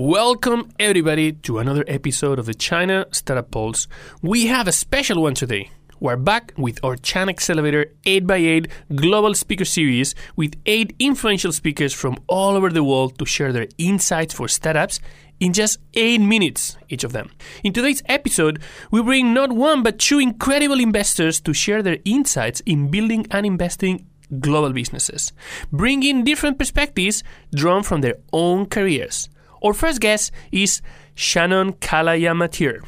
Welcome, everybody, to another episode of the China Startup Pulse. We have a special one today. We're back with our China Accelerator 8x8 Global Speaker Series with eight influential speakers from all over the world to share their insights for startups in just 8 minutes, each of them. In today's episode, we bring not one but two incredible investors to share their insights in building and investing global businesses, bringing different perspectives drawn from their own careers. Our first guest is Shannon Kalayanamitr,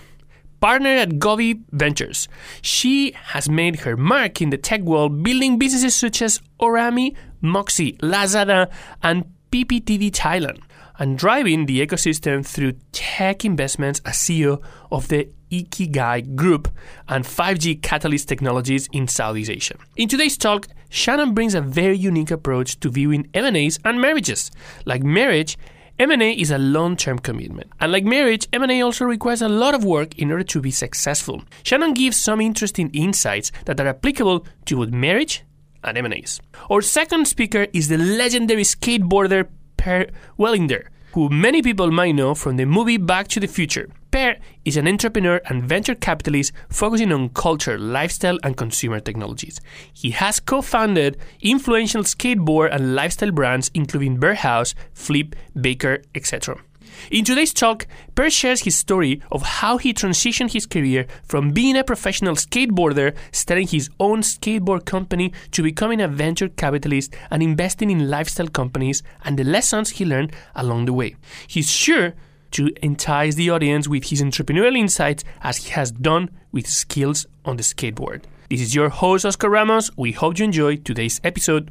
partner at Gobi Ventures. She has made her mark in the tech world building businesses such as Orami, Moxy, Lazada, and PPTV Thailand, and driving the ecosystem through tech investments as CEO of the Ikigai Group and 5G Catalyst Technologies in Southeast Asia. In today's talk, Shannon brings a very unique approach to viewing M&As and marriages. Like marriage, M&A is a long-term commitment. And like marriage, M&A also requires a lot of work in order to be successful. Shannon gives some interesting insights that are applicable to both marriage and M&As. Our second speaker is the legendary skateboarder Per Welinder, who many people might know from the movie Back to the Future. Per is an entrepreneur and venture capitalist focusing on culture, lifestyle, and consumer technologies. He has co founded influential skateboard and lifestyle brands, including Birdhouse, Flip, Baker, etc. In today's talk, Per shares his story of how he transitioned his career from being a professional skateboarder, starting his own skateboard company, to becoming a venture capitalist and investing in lifestyle companies, and the lessons he learned along the way. He's sure to entice the audience with his entrepreneurial insights as he has done with skills on the skateboard. This is your host, Oscar Ramos. We hope you enjoy today's episode.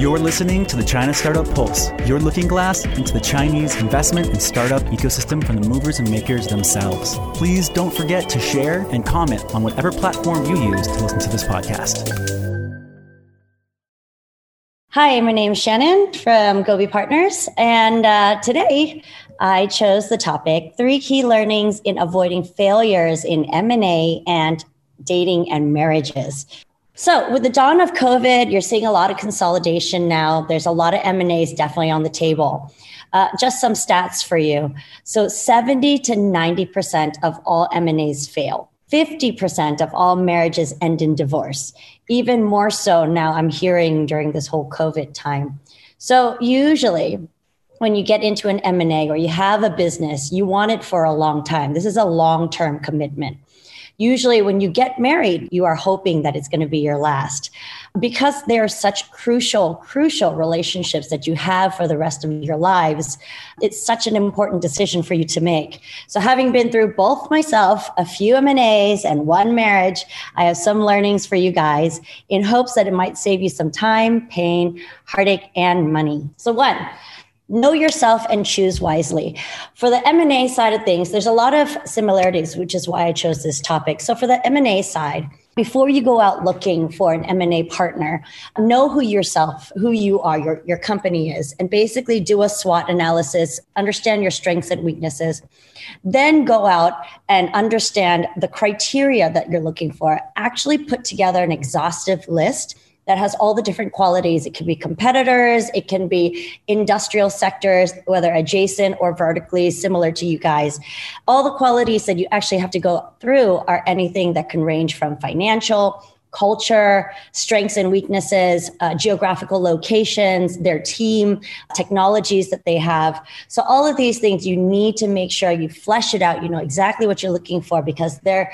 You're listening to the China Startup Pulse, your looking glass into the Chinese investment and startup ecosystem from the movers and makers themselves. Please don't forget to share and comment on whatever platform you use to listen to this podcast. Hi, my name is Shannon from Gobi Partners, and uh, today I chose the topic: three key learnings in avoiding failures in M and A and dating and marriages. So, with the dawn of COVID, you're seeing a lot of consolidation now. There's a lot of M&As definitely on the table. Uh, just some stats for you. So, 70 to 90% of all M&As fail. 50% of all marriages end in divorce. Even more so now I'm hearing during this whole COVID time. So, usually when you get into an M&A or you have a business, you want it for a long time. This is a long-term commitment usually when you get married, you are hoping that it's going to be your last. Because they are such crucial, crucial relationships that you have for the rest of your lives, it's such an important decision for you to make. So having been through both myself, a few M&As and one marriage, I have some learnings for you guys in hopes that it might save you some time, pain, heartache, and money. So one, know yourself and choose wisely. For the m&a side of things there's a lot of similarities which is why i chose this topic. So for the m&a side before you go out looking for an m&a partner know who yourself who you are your, your company is and basically do a swot analysis understand your strengths and weaknesses. Then go out and understand the criteria that you're looking for. Actually put together an exhaustive list that has all the different qualities. It can be competitors, it can be industrial sectors, whether adjacent or vertically similar to you guys. All the qualities that you actually have to go through are anything that can range from financial, culture, strengths and weaknesses, uh, geographical locations, their team, technologies that they have. So all of these things you need to make sure you flesh it out. You know exactly what you're looking for because they're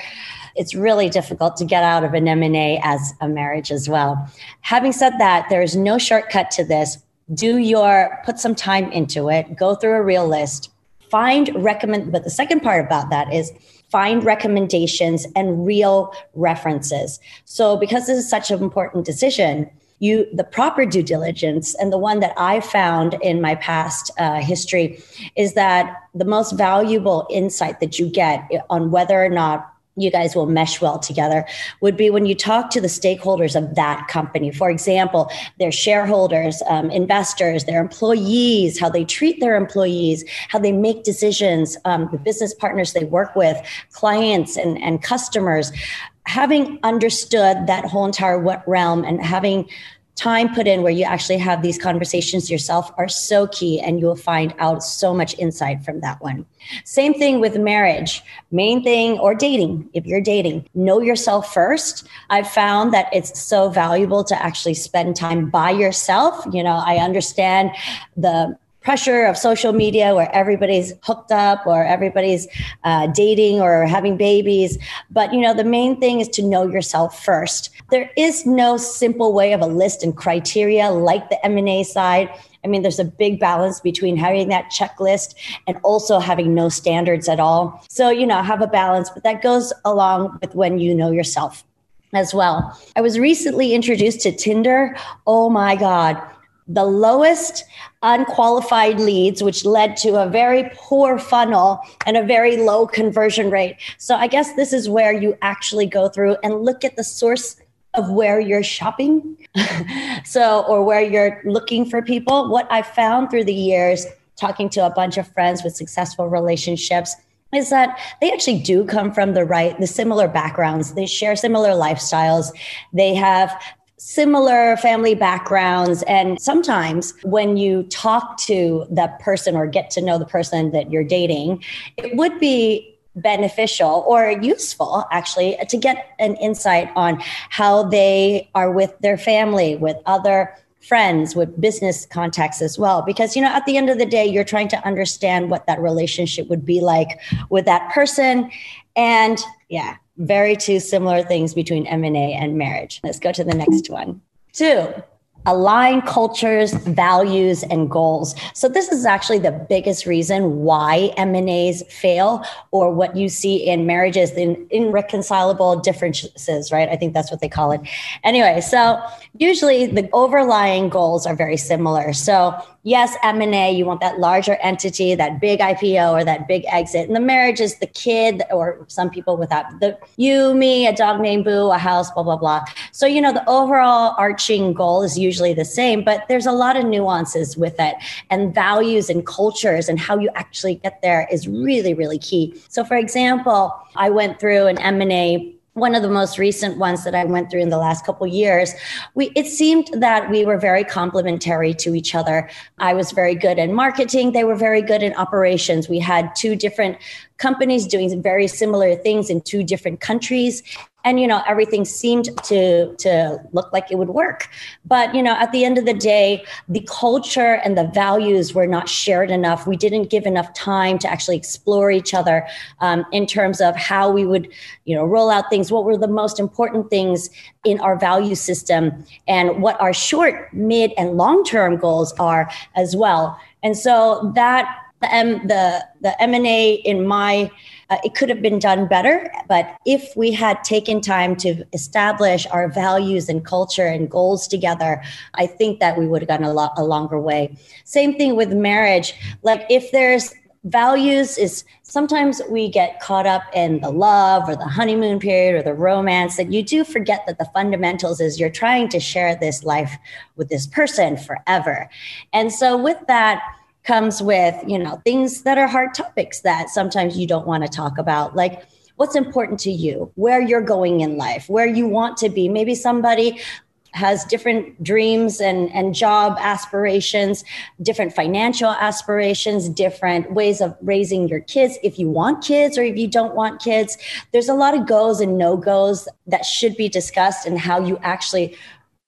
it's really difficult to get out of an M&A as a marriage as well. Having said that, there is no shortcut to this. Do your put some time into it, go through a real list, find recommend but the second part about that is find recommendations and real references. So because this is such an important decision, you the proper due diligence and the one that i found in my past uh, history is that the most valuable insight that you get on whether or not you guys will mesh well together would be when you talk to the stakeholders of that company. For example, their shareholders, um, investors, their employees, how they treat their employees, how they make decisions, um, the business partners they work with, clients and, and customers. Having understood that whole entire realm and having time put in where you actually have these conversations yourself are so key and you'll find out so much insight from that one. Same thing with marriage. Main thing or dating if you're dating know yourself first. I've found that it's so valuable to actually spend time by yourself. You know i understand the pressure of social media where everybody's hooked up or everybody's uh, dating or having babies. But, you know, the main thing is to know yourself first. There is no simple way of a list and criteria like the M&A side. I mean, there's a big balance between having that checklist and also having no standards at all. So, you know, have a balance, but that goes along with when you know yourself as well. I was recently introduced to Tinder. Oh my God the lowest unqualified leads, which led to a very poor funnel and a very low conversion rate. So I guess this is where you actually go through and look at the source of where you're shopping. so, or where you're looking for people. What I found through the years, talking to a bunch of friends with successful relationships, is that they actually do come from the right the similar backgrounds they share similar lifestyles they have similar family backgrounds. And sometimes when you talk to that person or get to know the person that you're dating, it would be beneficial or useful actually to get an insight on how they are with their family, with other friends with business contacts as well. Because you know at the end of the day you're trying to understand what that relationship would be like with that person. And yeah very two similar things between M&A and marriage. Let's go to the next one. Two, align cultures, values, and goals. So this is actually the biggest reason why M&As fail or what you see in marriages, in irreconcilable differences, right? I think that's what they call it. Anyway, so usually the overlying goals are very similar. So yes, M&A, you want that larger entity, that big IPO or that big exit. And the marriage is the kid or some people without the you, me, a dog named Boo, a house, blah, blah, blah. So, you know, the overall arching goal is usually the same, but there's a lot of nuances with it and values and cultures and how you actually get there is really, really key. So for example, I went through an M&A one of the most recent ones that I went through in the last couple years, we it seemed that we were very complementary to each other. I was very good in marketing, they were very good in operations. We had two different companies doing very similar things in two different countries and you know everything seemed to to look like it would work. But you know at the end of the day the culture and the values were not shared enough. We didn't give enough time to actually explore each other um, in terms of how we would you know roll out things what were the most important things in our value system and what our short mid and long term goals are as well. And so that the M, the the M and A in my uh, it could have been done better, but if we had taken time to establish our values and culture and goals together, I think that we would have gone a lot a longer way. Same thing with marriage. Like if there's values is sometimes we get caught up in the love or the honeymoon period or the romance that you do forget that the fundamentals is you're trying to share this life with this person forever. And so with that, comes with, you know, things that are hard topics that sometimes you don't want to talk about, like what's important to you, where you're going in life, where you want to be. Maybe somebody has different dreams and, and job aspirations, different financial aspirations, different ways of raising your kids. If you want kids or if you don't want kids, there's a lot of goes and no goes that should be discussed and how you actually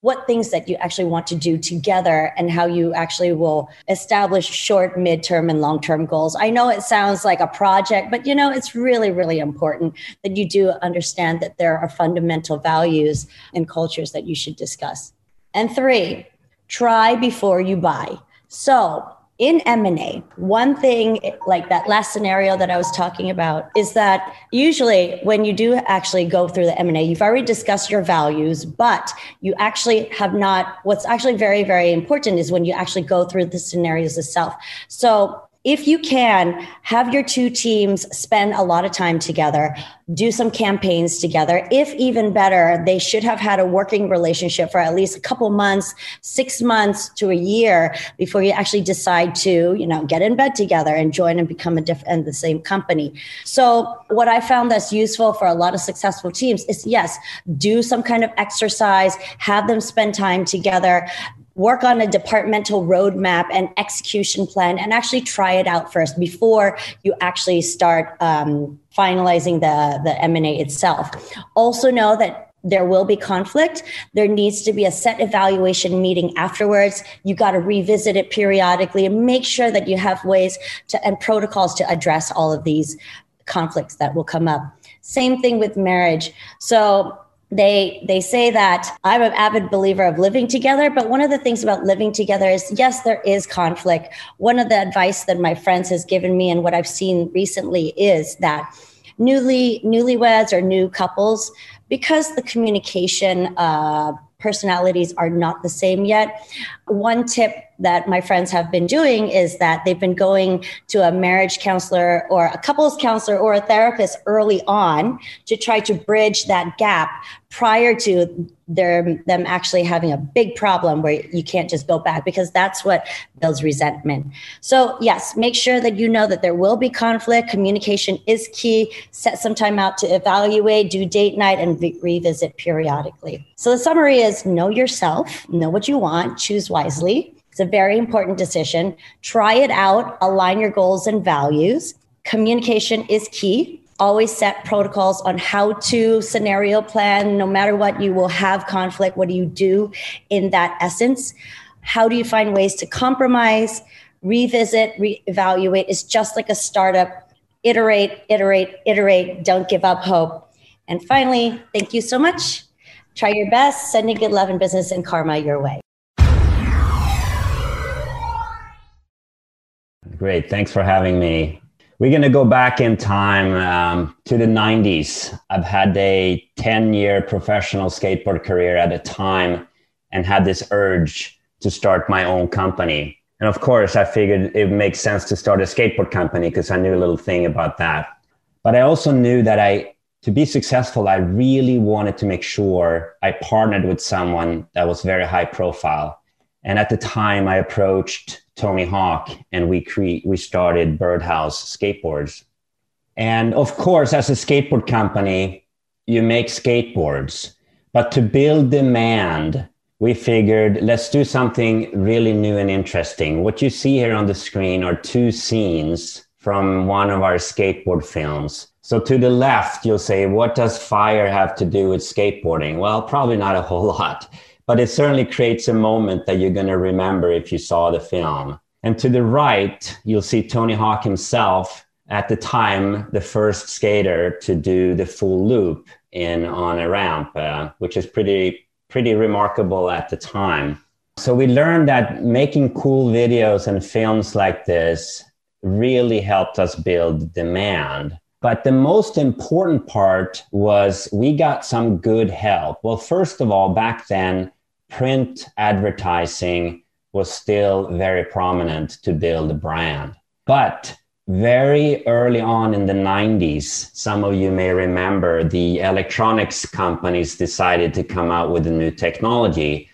what things that you actually want to do together and how you actually will establish short, midterm, and long term goals. I know it sounds like a project, but you know, it's really, really important that you do understand that there are fundamental values and cultures that you should discuss. And three, try before you buy. So in M&A, one thing like that last scenario that I was talking about is that usually when you do actually go through the M&A, you've already discussed your values, but you actually have not what's actually very very important is when you actually go through the scenarios itself. So if you can have your two teams spend a lot of time together do some campaigns together. If even better they should have had a working relationship for at least a couple months six months to a year before you actually decide to you know get in bed together and join and become a different and the same company. So what i found that's useful for a lot of successful teams is yes do some kind of exercise have them spend time together work on a departmental roadmap and execution plan and actually try it out first before you actually start um, finalizing the, the m&a itself. Also know that there will be conflict. There needs to be a set evaluation meeting afterwards. You got to revisit it periodically and make sure that you have ways to and protocols to address all of these conflicts that will come up. Same thing with marriage. So they they say that i'm an avid believer of living together but one of the things about living together is yes there is conflict. One of the advice that my friends has given me and what i've seen recently is that newly newlyweds or new couples because the communication uh, personalities are not the same yet one tip that my friends have been doing is that they've been going to a marriage counselor or a couples counselor or a therapist early on to try to bridge that gap prior to their them actually having a big problem where you can't just go back because that's what builds resentment. So yes, make sure that you know that there will be conflict. Communication is key. Set some time out to evaluate, do date night, and re- revisit periodically. So the summary is: know yourself, know what you want, choose wisely it's a very important decision. Try it out, align your goals and values. Communication is key. Always set protocols on how to scenario plan. No matter what, you will have conflict. What do you do in that essence? How do you find ways to compromise, revisit, reevaluate? It's just like a startup. Iterate, iterate, iterate. Don't give up hope. And finally, thank you so much. Try your best, sending good love and business and karma your way. Great. Thanks for having me. We're going to go back in time um, to the 90s. I've had a 10 year professional skateboard career at a time and had this urge to start my own company. And of course, I figured it makes sense to start a skateboard company because I knew a little thing about that. But I also knew that I, to be successful, I really wanted to make sure I partnered with someone that was very high profile. And at the time, I approached Tony Hawk, and we cre- we started Birdhouse Skateboards. And of course, as a skateboard company, you make skateboards, but to build demand, we figured let's do something really new and interesting. What you see here on the screen are two scenes from one of our skateboard films. So to the left, you'll say, what does fire have to do with skateboarding? Well, probably not a whole lot but it certainly creates a moment that you're going to remember if you saw the film. And to the right, you'll see Tony Hawk himself at the time, the first skater to do the full loop in on a ramp, uh, which is pretty pretty remarkable at the time. So we learned that making cool videos and films like this really helped us build demand. But the most important part was we got some good help. Well, first of all, back then, print advertising was still very prominent to build a brand. But very early on in the 90s, some of you may remember the electronics companies decided to come out with a new technology.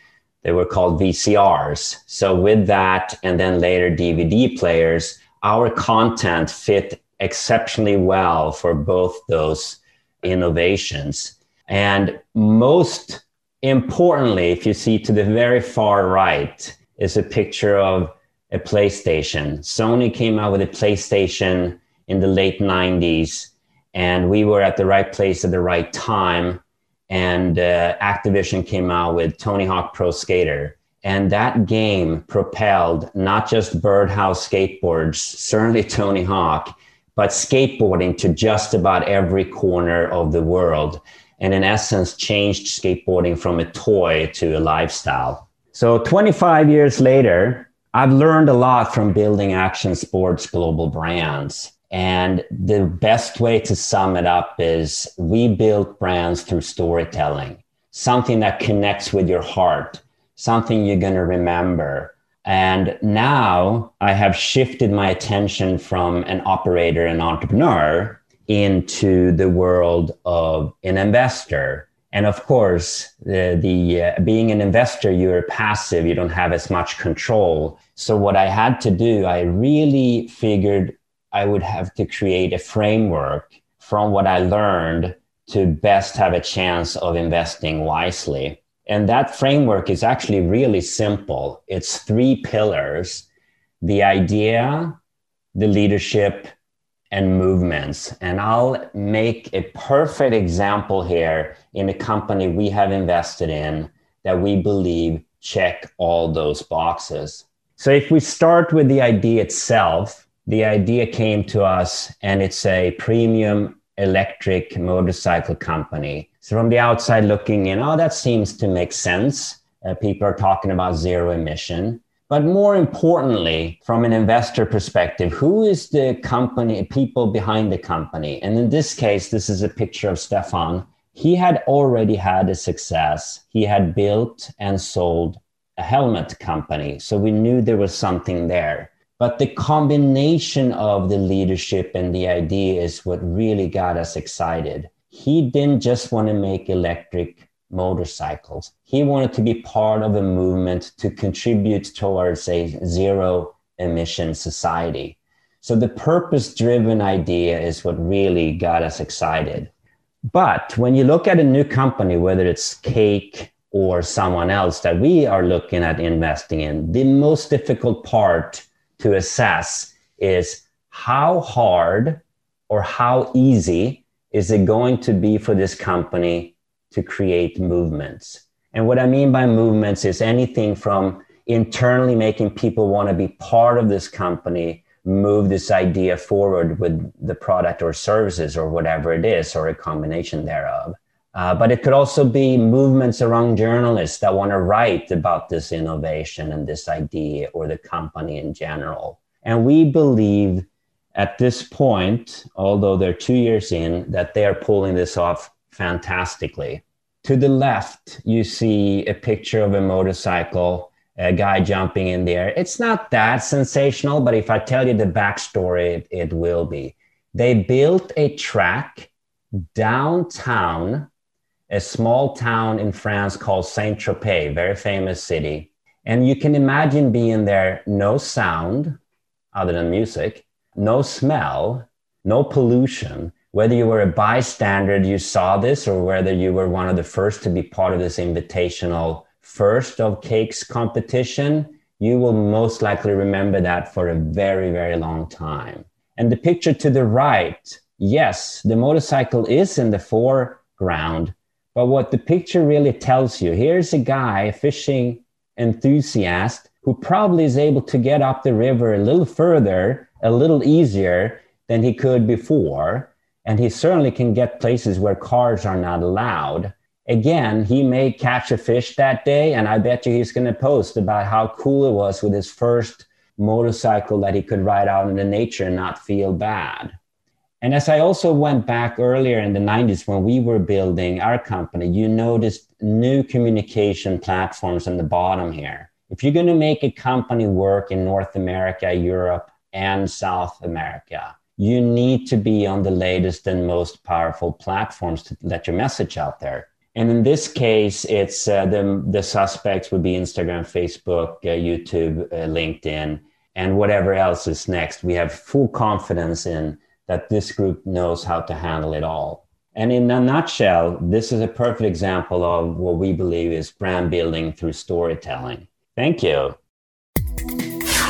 They were called VCRs. So, with that, and then later DVD players, our content fit exceptionally well for both those innovations. And most Importantly, if you see to the very far right is a picture of a PlayStation. Sony came out with a PlayStation in the late 90s, and we were at the right place at the right time. And uh, Activision came out with Tony Hawk Pro Skater. And that game propelled not just Birdhouse skateboards, certainly Tony Hawk, but skateboarding to just about every corner of the world and in essence changed skateboarding from a toy to a lifestyle. So 25 years later, I've learned a lot from building action sports global brands. And the best way to sum it up is we build brands through storytelling, something that connects with your heart, something you're going to remember. And now I have shifted my attention from an operator and entrepreneur into the world of an investor. And of course, the, the uh, being an investor, you're passive, you don't have as much control. So what I had to do, I really figured I would have to create a framework from what I learned to best have a chance of investing wisely. And that framework is actually really simple. It's three pillars the idea, the leadership, and movements. And I'll make a perfect example here in a company we have invested in that we believe check all those boxes. So if we start with the idea itself, the idea came to us and it's a premium electric motorcycle company so from the outside looking in, oh, that seems to make sense. Uh, people are talking about zero emission. But more importantly, from an investor perspective, who is the company, people behind the company? And in this case, this is a picture of Stefan. He had already had a success. He had built and sold a helmet company. So we knew there was something there. But the combination of the leadership and the idea is what really got us excited he didn't just want to make electric motorcycles. He wanted to be part of a movement to contribute towards a zero emission society. So the purpose driven idea is what really got us excited. But when you look at a new company, whether it's Cake or someone else that we are looking at investing in, the most difficult part to assess is how hard or how easy is it going to be for this company to create movements? And what I mean by movements is anything from internally making people want to be part of this company, move this idea forward with the product or services or whatever it is, or a combination thereof. Uh, but it could also be movements around journalists that want to write about this innovation and this idea or the company in general. And we believe at this point, although they're two years in, that they are pulling this off fantastically. To the left, you see a picture of a motorcycle, a guy jumping in the air. It's not that sensational, but if I tell you the backstory, it, will be. They built a track downtown, a small town in France called Saint Tropez, very famous city. And you can imagine being there, no sound other than music, no smell, no pollution. Whether you were a bystander, you saw this, or whether you were one of the first to be part of this invitational first of cakes competition, you will most likely remember that for a very, very long time. And the picture to the right, yes, the motorcycle is in the foreground, but what the picture really tells you here's a guy, fishing enthusiast, who probably is able to get up the river a little further a little easier than he could before. And he certainly can get places where cars are not allowed. Again, he may catch a fish that day, and I bet you he's going to post about how cool it was with his first motorcycle that he could ride out in the nature and not feel bad. And as I also went back earlier in the 90s when we were building our company, you noticed new communication platforms on the bottom here. If you're going to make a company work in North America, Europe, and South America. You need to be on the latest and most powerful platforms to let your message out there. And in this case, it's uh, the, the suspects would be Instagram, Facebook, uh, YouTube, uh, LinkedIn, and whatever else is next. We have full confidence in that this group knows how to handle it all. And in a nutshell, this is a perfect example of what we believe is brand building through storytelling. Thank you.